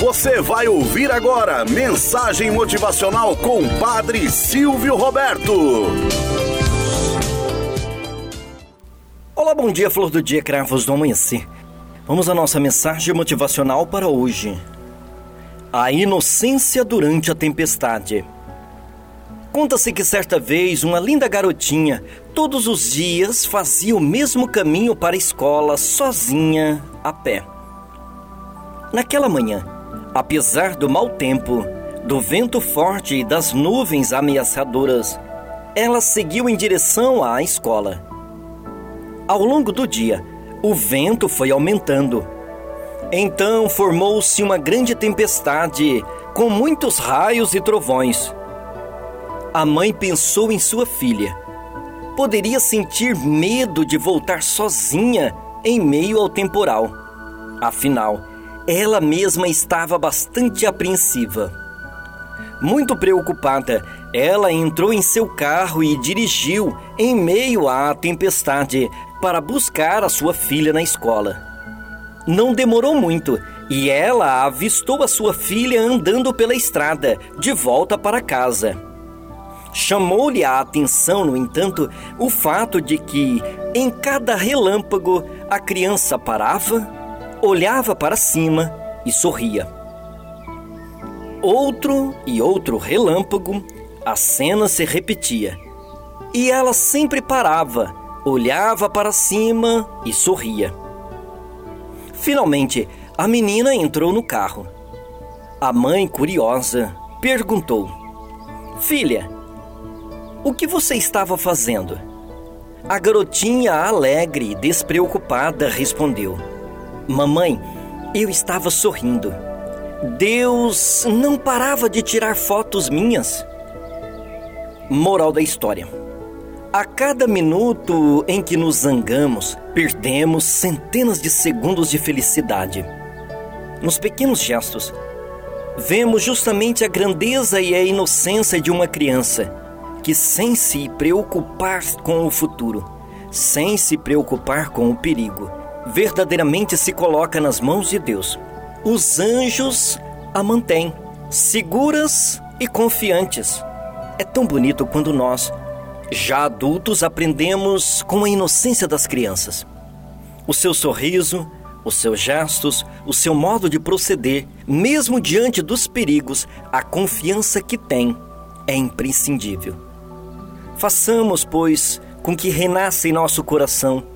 Você vai ouvir agora mensagem motivacional com Padre Silvio Roberto. Olá, bom dia, flor do dia, cravos do amanhecer. Vamos à nossa mensagem motivacional para hoje. A inocência durante a tempestade. Conta-se que certa vez uma linda garotinha, todos os dias, fazia o mesmo caminho para a escola sozinha, a pé. Naquela manhã, apesar do mau tempo, do vento forte e das nuvens ameaçadoras, ela seguiu em direção à escola. Ao longo do dia, o vento foi aumentando. Então formou-se uma grande tempestade, com muitos raios e trovões. A mãe pensou em sua filha. Poderia sentir medo de voltar sozinha em meio ao temporal. Afinal, ela mesma estava bastante apreensiva. Muito preocupada, ela entrou em seu carro e dirigiu em meio à tempestade para buscar a sua filha na escola. Não demorou muito e ela avistou a sua filha andando pela estrada, de volta para casa. Chamou-lhe a atenção, no entanto, o fato de que, em cada relâmpago, a criança parava olhava para cima e sorria. Outro e outro relâmpago, a cena se repetia. E ela sempre parava, olhava para cima e sorria. Finalmente, a menina entrou no carro. A mãe, curiosa, perguntou: Filha, o que você estava fazendo? A garotinha, alegre e despreocupada, respondeu: Mamãe, eu estava sorrindo. Deus não parava de tirar fotos minhas. Moral da história: A cada minuto em que nos zangamos, perdemos centenas de segundos de felicidade. Nos pequenos gestos, vemos justamente a grandeza e a inocência de uma criança que, sem se preocupar com o futuro, sem se preocupar com o perigo, verdadeiramente se coloca nas mãos de Deus. Os anjos a mantêm seguras e confiantes. É tão bonito quando nós, já adultos, aprendemos com a inocência das crianças. O seu sorriso, os seus gestos, o seu modo de proceder, mesmo diante dos perigos, a confiança que tem é imprescindível. Façamos, pois, com que renasça em nosso coração